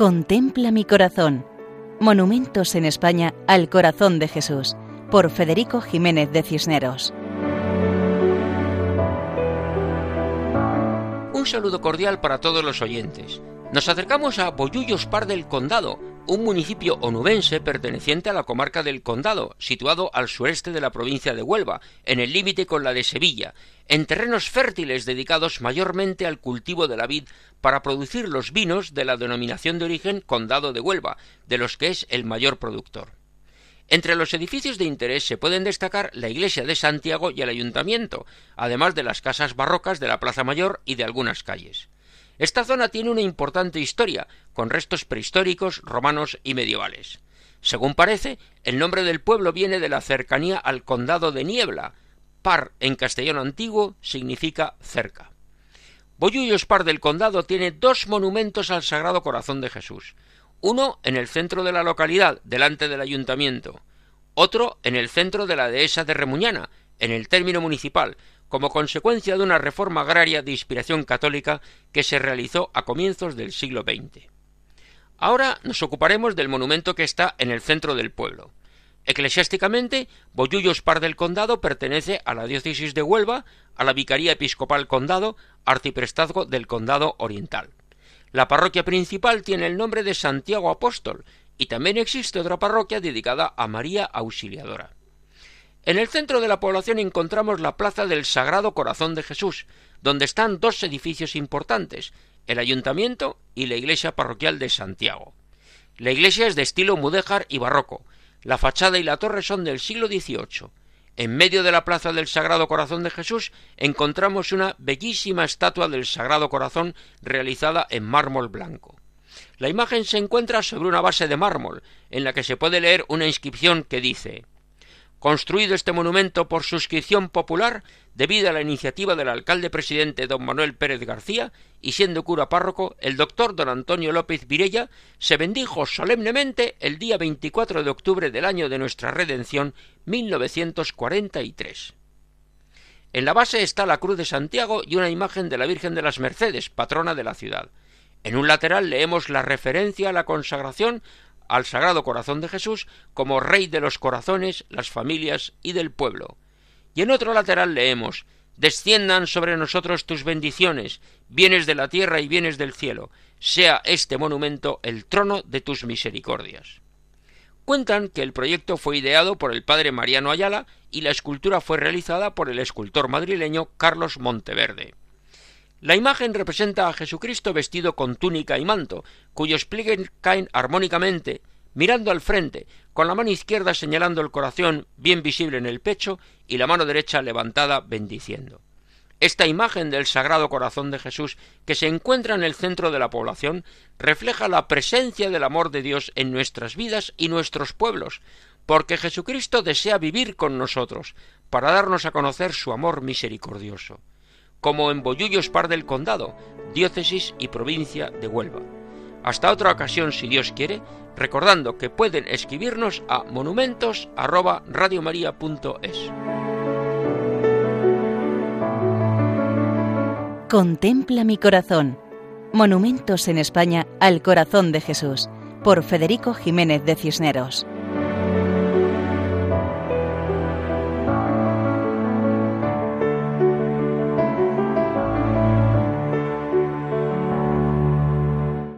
Contempla mi corazón. Monumentos en España al corazón de Jesús, por Federico Jiménez de Cisneros. Un saludo cordial para todos los oyentes. Nos acercamos a Boyullos Par del Condado, un municipio onubense perteneciente a la comarca del Condado, situado al sureste de la provincia de Huelva, en el límite con la de Sevilla, en terrenos fértiles dedicados mayormente al cultivo de la vid para producir los vinos de la denominación de origen Condado de Huelva, de los que es el mayor productor. Entre los edificios de interés se pueden destacar la iglesia de Santiago y el ayuntamiento, además de las casas barrocas de la Plaza Mayor y de algunas calles. Esta zona tiene una importante historia, con restos prehistóricos, romanos y medievales. Según parece, el nombre del pueblo viene de la cercanía al condado de Niebla. Par en castellano antiguo significa cerca. Boyullos Par del condado tiene dos monumentos al Sagrado Corazón de Jesús. Uno en el centro de la localidad, delante del ayuntamiento. Otro en el centro de la dehesa de Remuñana, en el término municipal, como consecuencia de una reforma agraria de inspiración católica que se realizó a comienzos del siglo XX. Ahora nos ocuparemos del monumento que está en el centro del pueblo. Eclesiásticamente, Boyullos Par del Condado pertenece a la diócesis de Huelva, a la Vicaría Episcopal Condado, arciprestazgo del Condado Oriental. La parroquia principal tiene el nombre de Santiago Apóstol, y también existe otra parroquia dedicada a María Auxiliadora. En el centro de la población encontramos la Plaza del Sagrado Corazón de Jesús, donde están dos edificios importantes, el ayuntamiento y la iglesia parroquial de Santiago. La iglesia es de estilo mudéjar y barroco. La fachada y la torre son del siglo XVIII. En medio de la Plaza del Sagrado Corazón de Jesús encontramos una bellísima estatua del Sagrado Corazón realizada en mármol blanco. La imagen se encuentra sobre una base de mármol, en la que se puede leer una inscripción que dice construido este monumento por suscripción popular debido a la iniciativa del alcalde presidente don Manuel Pérez García y siendo cura párroco el doctor don Antonio López Virella, se bendijo solemnemente el día 24 de octubre del año de nuestra redención 1943. En la base está la Cruz de Santiago y una imagen de la Virgen de las Mercedes, patrona de la ciudad. En un lateral leemos la referencia a la consagración al Sagrado Corazón de Jesús como Rey de los corazones, las familias y del pueblo. Y en otro lateral leemos Desciendan sobre nosotros tus bendiciones, bienes de la tierra y bienes del cielo, sea este monumento el trono de tus misericordias. Cuentan que el proyecto fue ideado por el padre Mariano Ayala y la escultura fue realizada por el escultor madrileño Carlos Monteverde. La imagen representa a Jesucristo vestido con túnica y manto, cuyos pliegues caen armónicamente, mirando al frente, con la mano izquierda señalando el corazón bien visible en el pecho y la mano derecha levantada bendiciendo. Esta imagen del Sagrado Corazón de Jesús, que se encuentra en el centro de la población, refleja la presencia del amor de Dios en nuestras vidas y nuestros pueblos, porque Jesucristo desea vivir con nosotros, para darnos a conocer su amor misericordioso como en Boyullos Par del Condado, diócesis y provincia de Huelva. Hasta otra ocasión, si Dios quiere, recordando que pueden escribirnos a monumentos@radiomaria.es. Contempla mi corazón. Monumentos en España al corazón de Jesús, por Federico Jiménez de Cisneros.